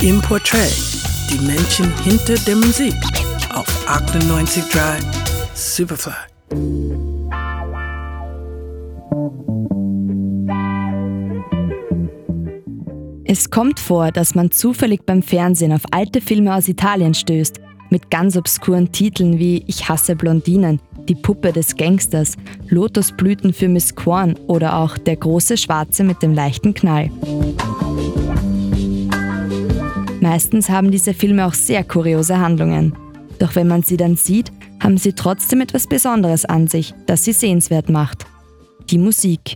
Im Portrait, die Menschen hinter der Musik auf 98.3 Superfly. Es kommt vor, dass man zufällig beim Fernsehen auf alte Filme aus Italien stößt, mit ganz obskuren Titeln wie Ich hasse Blondinen, Die Puppe des Gangsters, Lotusblüten für Miss Korn oder auch Der große Schwarze mit dem leichten Knall. Meistens haben diese Filme auch sehr kuriose Handlungen. Doch wenn man sie dann sieht, haben sie trotzdem etwas Besonderes an sich, das sie sehenswert macht. Die Musik.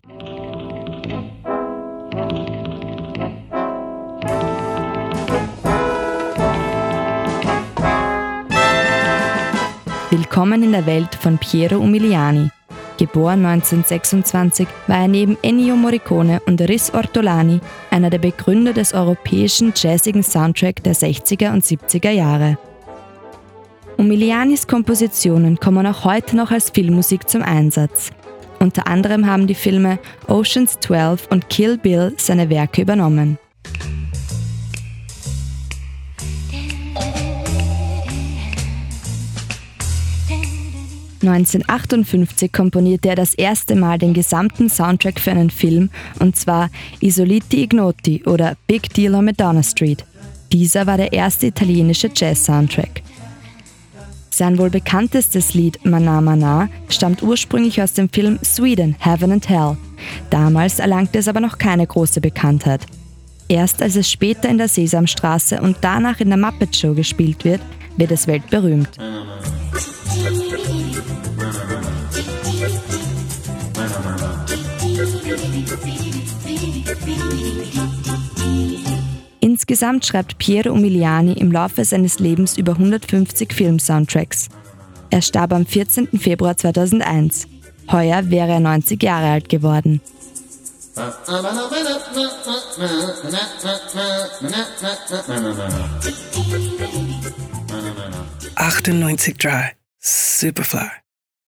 Willkommen in der Welt von Piero Umiliani. Geboren 1926 war er neben Ennio Morricone und Riz Ortolani einer der Begründer des europäischen jazzigen Soundtrack der 60er und 70er Jahre. Umilianis Kompositionen kommen auch heute noch als Filmmusik zum Einsatz. Unter anderem haben die Filme Oceans 12 und Kill Bill seine Werke übernommen. 1958 komponierte er das erste Mal den gesamten Soundtrack für einen Film, und zwar Isoliti Ignoti oder Big Deal on Madonna Street. Dieser war der erste italienische Jazz-Soundtrack. Sein wohl bekanntestes Lied Mana Mana stammt ursprünglich aus dem Film Sweden, Heaven and Hell. Damals erlangte es aber noch keine große Bekanntheit. Erst als es später in der Sesamstraße und danach in der Muppet Show gespielt wird, wird es weltberühmt. Insgesamt schreibt Piero Umiliani im Laufe seines Lebens über 150 Film-Soundtracks. Er starb am 14. Februar 2001. Heuer wäre er 90 Jahre alt geworden. Achtundneunzig Superfly.